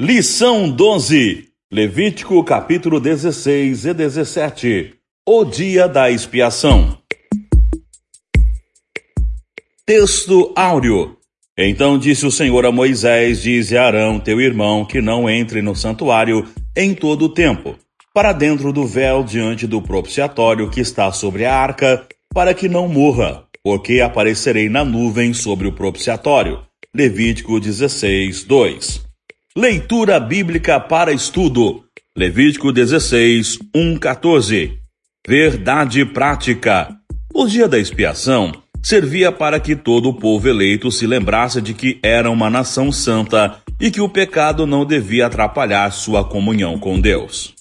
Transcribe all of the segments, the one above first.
Lição 12. Levítico capítulo 16 e 17. O dia da expiação. Texto áureo. Então disse o Senhor a Moisés: Dize a Arão, teu irmão, que não entre no santuário em todo o tempo, para dentro do véu diante do propiciatório que está sobre a arca, para que não morra, porque aparecerei na nuvem sobre o propiciatório. Levítico 16, 2. Leitura bíblica para estudo. Levítico 16, 1, 14. Verdade prática. O dia da expiação servia para que todo o povo eleito se lembrasse de que era uma nação santa e que o pecado não devia atrapalhar sua comunhão com Deus.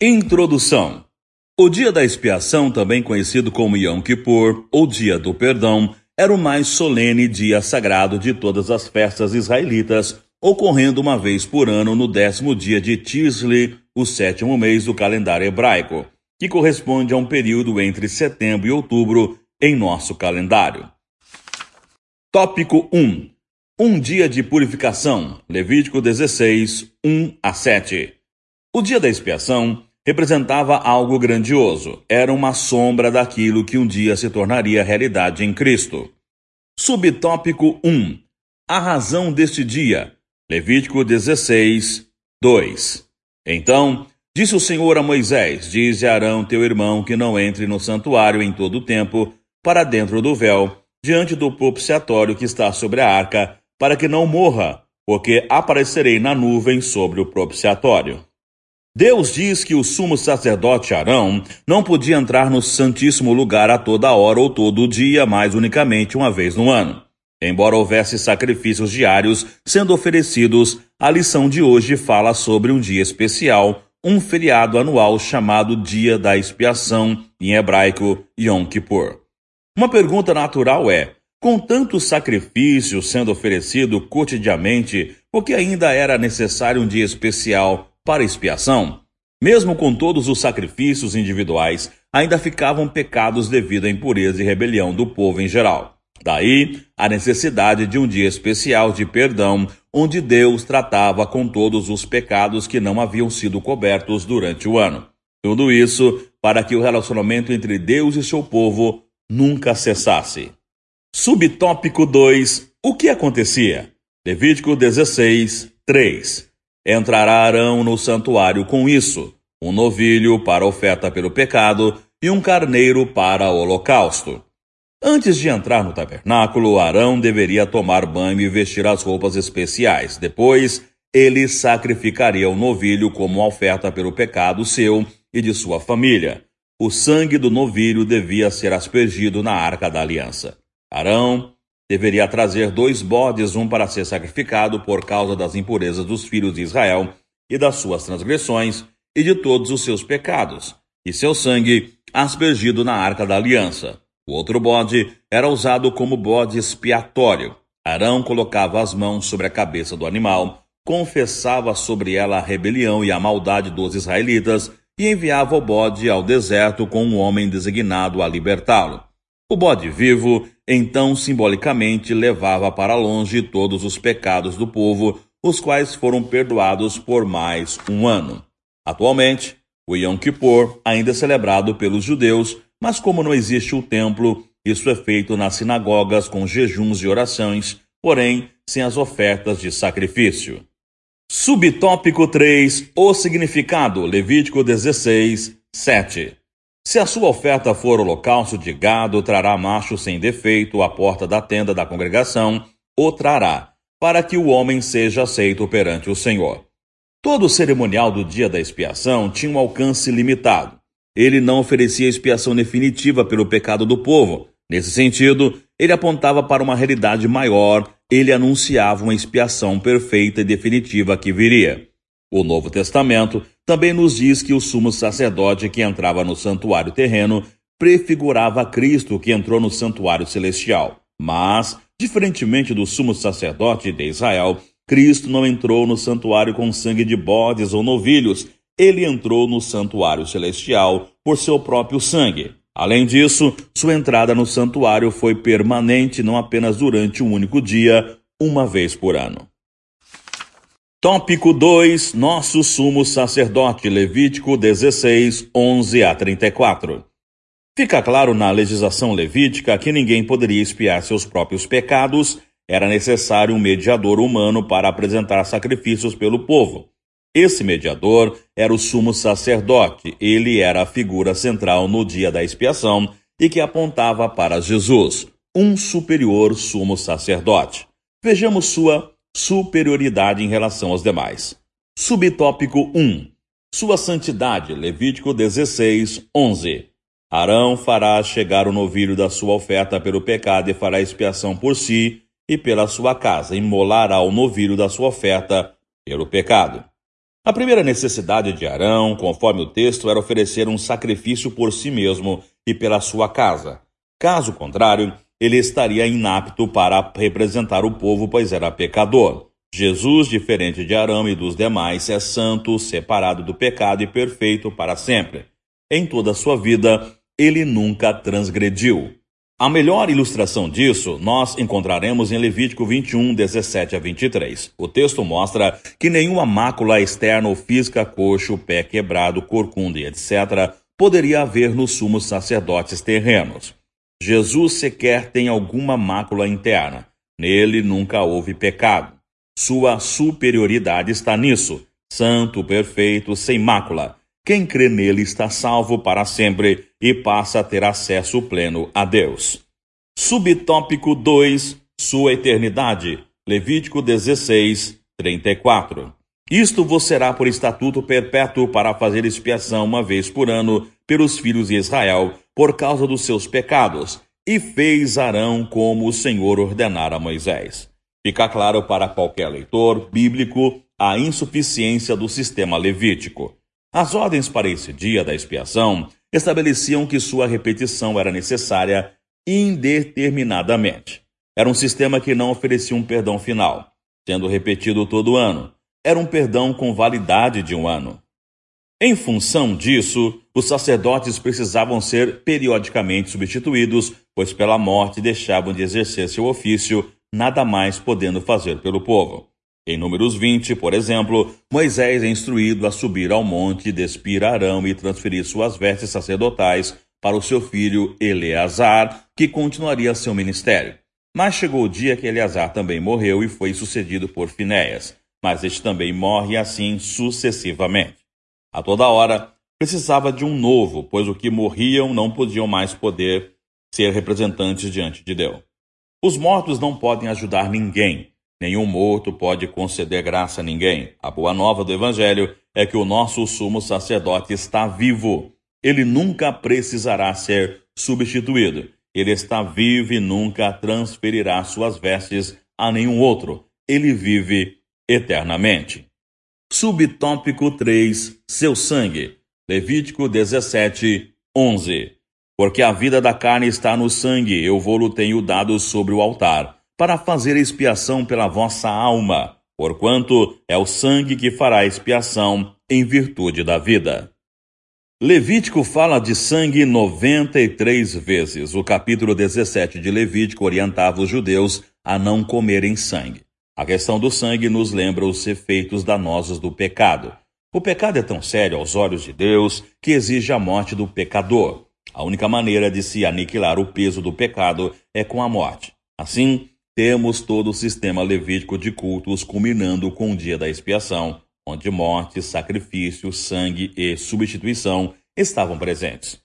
Introdução. O dia da expiação, também conhecido como Yom Kippur, ou Dia do Perdão, era o mais solene dia sagrado de todas as festas israelitas, ocorrendo uma vez por ano no décimo dia de Tisli, o sétimo mês do calendário hebraico, que corresponde a um período entre setembro e outubro em nosso calendário. Tópico 1. Um dia de purificação. Levítico 16, 1 a 7. O dia da expiação representava algo grandioso, era uma sombra daquilo que um dia se tornaria realidade em Cristo. Subtópico 1. A razão deste dia. Levítico 16, 2. Então, disse o Senhor a Moisés: Dize a Arão, teu irmão, que não entre no santuário em todo o tempo, para dentro do véu, diante do propiciatório que está sobre a arca, para que não morra, porque aparecerei na nuvem sobre o propiciatório. Deus diz que o sumo sacerdote Arão não podia entrar no Santíssimo Lugar a toda hora ou todo dia, mas unicamente uma vez no ano. Embora houvesse sacrifícios diários sendo oferecidos, a lição de hoje fala sobre um dia especial, um feriado anual chamado Dia da Expiação, em hebraico Yom Kippur. Uma pergunta natural é: com tanto sacrifício sendo oferecido cotidianamente, por que ainda era necessário um dia especial para expiação. Mesmo com todos os sacrifícios individuais, ainda ficavam pecados devido à impureza e rebelião do povo em geral. Daí a necessidade de um dia especial de perdão, onde Deus tratava com todos os pecados que não haviam sido cobertos durante o ano. Tudo isso para que o relacionamento entre Deus e seu povo nunca cessasse. Subtópico 2: O que acontecia? Levítico 16, 3. Entrará Arão no santuário com isso: um novilho para oferta pelo pecado e um carneiro para holocausto. Antes de entrar no tabernáculo, Arão deveria tomar banho e vestir as roupas especiais. Depois, ele sacrificaria o novilho como oferta pelo pecado seu e de sua família. O sangue do novilho devia ser aspergido na arca da aliança. Arão deveria trazer dois bodes, um para ser sacrificado por causa das impurezas dos filhos de Israel e das suas transgressões e de todos os seus pecados, e seu sangue aspergido na arca da aliança. O outro bode era usado como bode expiatório. Arão colocava as mãos sobre a cabeça do animal, confessava sobre ela a rebelião e a maldade dos israelitas e enviava o bode ao deserto com um homem designado a libertá-lo. O bode vivo, então simbolicamente, levava para longe todos os pecados do povo, os quais foram perdoados por mais um ano. Atualmente, o Yom Kippur ainda é celebrado pelos judeus, mas como não existe o templo, isso é feito nas sinagogas com jejuns e orações, porém sem as ofertas de sacrifício. Subtópico 3: O significado, Levítico 16, 7. Se a sua oferta for holocausto de gado, trará macho sem defeito à porta da tenda da congregação, o trará, para que o homem seja aceito perante o Senhor. Todo o cerimonial do dia da expiação tinha um alcance limitado. Ele não oferecia expiação definitiva pelo pecado do povo. Nesse sentido, ele apontava para uma realidade maior, ele anunciava uma expiação perfeita e definitiva que viria. O Novo Testamento também nos diz que o sumo sacerdote que entrava no santuário terreno prefigurava Cristo que entrou no santuário celestial. Mas, diferentemente do sumo sacerdote de Israel, Cristo não entrou no santuário com sangue de bodes ou novilhos, ele entrou no santuário celestial por seu próprio sangue. Além disso, sua entrada no santuário foi permanente não apenas durante um único dia, uma vez por ano. Tópico 2: Nosso sumo sacerdote, Levítico 16, 11 a 34. Fica claro na legislação levítica que ninguém poderia expiar seus próprios pecados, era necessário um mediador humano para apresentar sacrifícios pelo povo. Esse mediador era o sumo sacerdote, ele era a figura central no dia da expiação e que apontava para Jesus, um superior sumo sacerdote. Vejamos sua superioridade em relação aos demais. Subtópico 1. Sua santidade, Levítico 16, 11. Arão fará chegar o novilho da sua oferta pelo pecado e fará expiação por si e pela sua casa, imolará o novilho da sua oferta pelo pecado. A primeira necessidade de Arão, conforme o texto, era oferecer um sacrifício por si mesmo e pela sua casa. Caso contrário, ele estaria inapto para representar o povo, pois era pecador. Jesus, diferente de Arão e dos demais, é santo, separado do pecado e perfeito para sempre. Em toda a sua vida, ele nunca transgrediu. A melhor ilustração disso nós encontraremos em Levítico 21, 17 a 23. O texto mostra que nenhuma mácula externa ou física, coxo, pé quebrado, corcunda e etc., poderia haver nos sumos sacerdotes terrenos. Jesus sequer tem alguma mácula interna. Nele nunca houve pecado. Sua superioridade está nisso. Santo, perfeito, sem mácula. Quem crê nele está salvo para sempre e passa a ter acesso pleno a Deus. Subtópico 2: Sua eternidade. Levítico 16, 34. Isto vos será por estatuto perpétuo para fazer expiação uma vez por ano pelos filhos de Israel, por causa dos seus pecados, e fez Arão como o Senhor ordenara a Moisés. Fica claro para qualquer leitor bíblico a insuficiência do sistema levítico. As ordens para esse dia da expiação estabeleciam que sua repetição era necessária indeterminadamente. Era um sistema que não oferecia um perdão final, sendo repetido todo ano. Era um perdão com validade de um ano. Em função disso, os sacerdotes precisavam ser periodicamente substituídos, pois pela morte deixavam de exercer seu ofício, nada mais podendo fazer pelo povo. Em Números 20, por exemplo, Moisés é instruído a subir ao monte, despir Arão e transferir suas vestes sacerdotais para o seu filho Eleazar, que continuaria seu ministério. Mas chegou o dia que Eleazar também morreu e foi sucedido por Finéias, mas este também morre assim sucessivamente. A toda hora, precisava de um novo, pois os que morriam não podiam mais poder ser representantes diante de Deus. Os mortos não podem ajudar ninguém, nenhum morto pode conceder graça a ninguém. A boa nova do Evangelho é que o nosso sumo sacerdote está vivo. Ele nunca precisará ser substituído. Ele está vivo e nunca transferirá suas vestes a nenhum outro. Ele vive eternamente. Subtópico 3: Seu sangue. Levítico 17, 11. Porque a vida da carne está no sangue, eu vou-lo tenho dado sobre o altar, para fazer expiação pela vossa alma, porquanto é o sangue que fará expiação em virtude da vida. Levítico fala de sangue 93 vezes. O capítulo 17 de Levítico orientava os judeus a não comerem sangue. A questão do sangue nos lembra os efeitos danosos do pecado. O pecado é tão sério aos olhos de Deus que exige a morte do pecador. A única maneira de se aniquilar o peso do pecado é com a morte. Assim, temos todo o sistema levítico de cultos culminando com o dia da expiação, onde morte, sacrifício, sangue e substituição estavam presentes.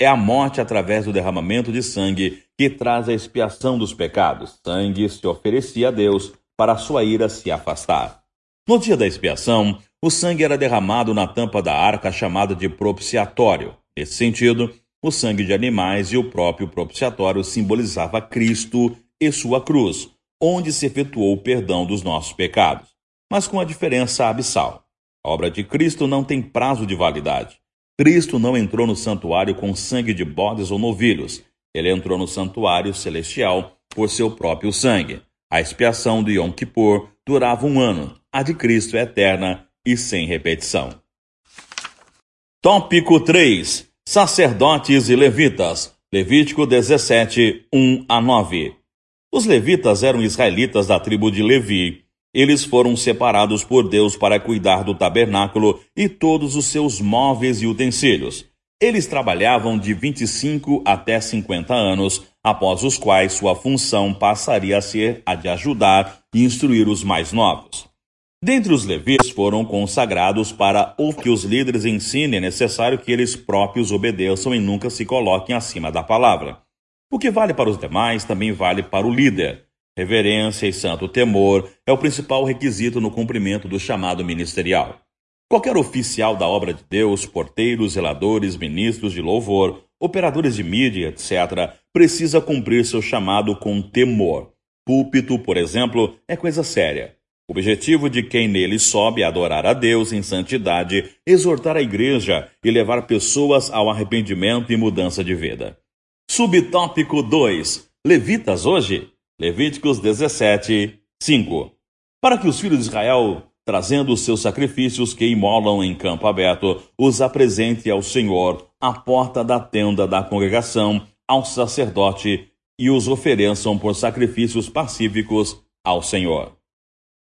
É a morte através do derramamento de sangue que traz a expiação dos pecados. Sangue se oferecia a Deus para sua ira se afastar. No dia da expiação, o sangue era derramado na tampa da arca chamada de propiciatório. Nesse sentido, o sangue de animais e o próprio propiciatório simbolizava Cristo e sua cruz, onde se efetuou o perdão dos nossos pecados, mas com a diferença abissal. A obra de Cristo não tem prazo de validade. Cristo não entrou no santuário com sangue de bodes ou novilhos. Ele entrou no santuário celestial por seu próprio sangue. A expiação de Yom Kippur durava um ano, a de Cristo é eterna e sem repetição. Tópico 3: Sacerdotes e Levitas. Levítico 17, 1 a 9. Os levitas eram israelitas da tribo de Levi. Eles foram separados por Deus para cuidar do tabernáculo e todos os seus móveis e utensílios. Eles trabalhavam de 25 até 50 anos, após os quais sua função passaria a ser a de ajudar e instruir os mais novos. Dentre os levitas foram consagrados para o que os líderes ensinem, é necessário que eles próprios obedeçam e nunca se coloquem acima da palavra. O que vale para os demais também vale para o líder. Reverência e santo temor é o principal requisito no cumprimento do chamado ministerial. Qualquer oficial da obra de Deus, porteiros, zeladores, ministros de louvor, operadores de mídia, etc., precisa cumprir seu chamado com temor. Púlpito, por exemplo, é coisa séria. O objetivo de quem nele sobe é adorar a Deus em santidade, exortar a igreja e levar pessoas ao arrependimento e mudança de vida. Subtópico 2. Levitas hoje? Levíticos 17, 5. Para que os filhos de Israel, trazendo os seus sacrifícios que imolam em campo aberto, os apresente ao Senhor à porta da tenda da congregação, ao sacerdote, e os ofereçam por sacrifícios pacíficos ao Senhor.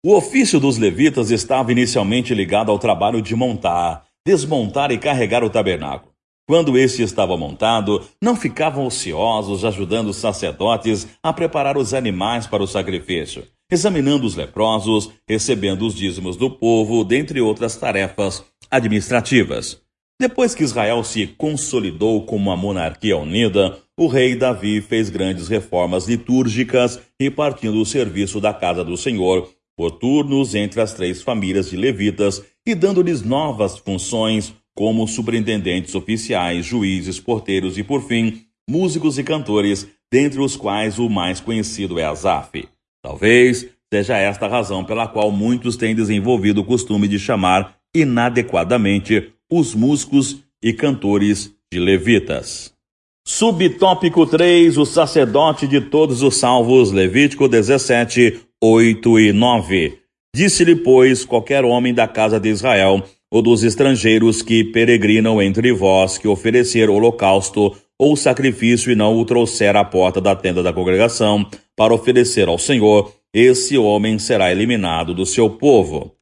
O ofício dos levitas estava inicialmente ligado ao trabalho de montar, desmontar e carregar o tabernáculo. Quando este estava montado, não ficavam ociosos ajudando os sacerdotes a preparar os animais para o sacrifício, examinando os leprosos, recebendo os dízimos do povo, dentre outras tarefas administrativas. Depois que Israel se consolidou como uma monarquia unida, o rei Davi fez grandes reformas litúrgicas, repartindo o serviço da casa do Senhor por turnos entre as três famílias de levitas e dando-lhes novas funções como superintendentes oficiais, juízes, porteiros e, por fim, músicos e cantores, dentre os quais o mais conhecido é Asaf. Talvez seja esta a razão pela qual muitos têm desenvolvido o costume de chamar inadequadamente os músicos e cantores de levitas. Subtópico 3: O sacerdote de todos os salvos, Levítico 17, 8 e 9. Disse-lhe, pois, qualquer homem da casa de Israel, ou dos estrangeiros que peregrinam entre vós, que oferecer holocausto ou sacrifício e não o trouxer à porta da tenda da congregação para oferecer ao Senhor, esse homem será eliminado do seu povo.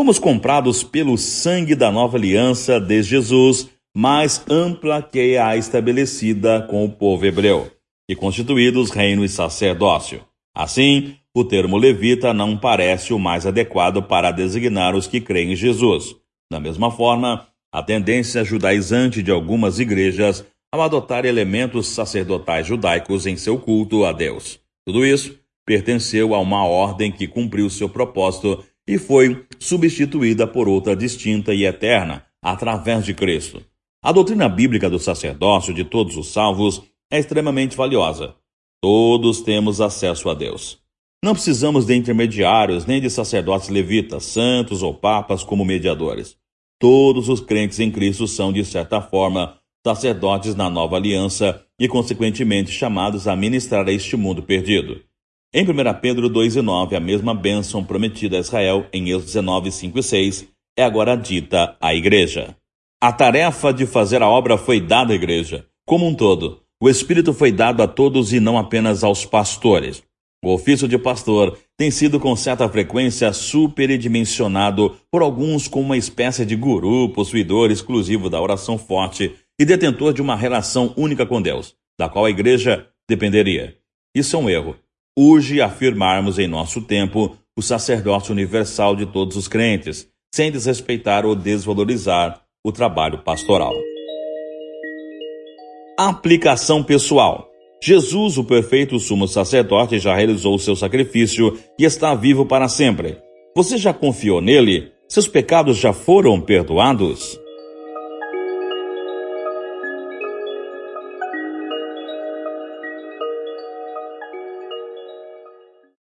Fomos comprados pelo sangue da nova aliança de Jesus, mais ampla que a estabelecida com o povo hebreu, e constituídos reino e sacerdócio. Assim, o termo levita não parece o mais adequado para designar os que creem em Jesus. Da mesma forma, a tendência judaizante de algumas igrejas ao adotar elementos sacerdotais judaicos em seu culto a Deus. Tudo isso pertenceu a uma ordem que cumpriu seu propósito e foi substituída por outra distinta e eterna, através de Cristo. A doutrina bíblica do sacerdócio de todos os salvos é extremamente valiosa. Todos temos acesso a Deus. Não precisamos de intermediários nem de sacerdotes levitas, santos ou papas como mediadores. Todos os crentes em Cristo são, de certa forma, sacerdotes na nova aliança e, consequentemente, chamados a ministrar a este mundo perdido. Em 1 Pedro 2,9, a mesma bênção prometida a Israel em Êxodo 19, 5 e 6 é agora dita à igreja. A tarefa de fazer a obra foi dada à igreja, como um todo. O Espírito foi dado a todos e não apenas aos pastores. O ofício de pastor tem sido com certa frequência superdimensionado por alguns como uma espécie de guru, possuidor exclusivo da oração forte e detentor de uma relação única com Deus, da qual a igreja dependeria. Isso é um erro. Urge afirmarmos em nosso tempo o sacerdócio universal de todos os crentes, sem desrespeitar ou desvalorizar o trabalho pastoral. Aplicação pessoal. Jesus, o perfeito sumo sacerdote, já realizou o seu sacrifício e está vivo para sempre. Você já confiou nele? Seus pecados já foram perdoados?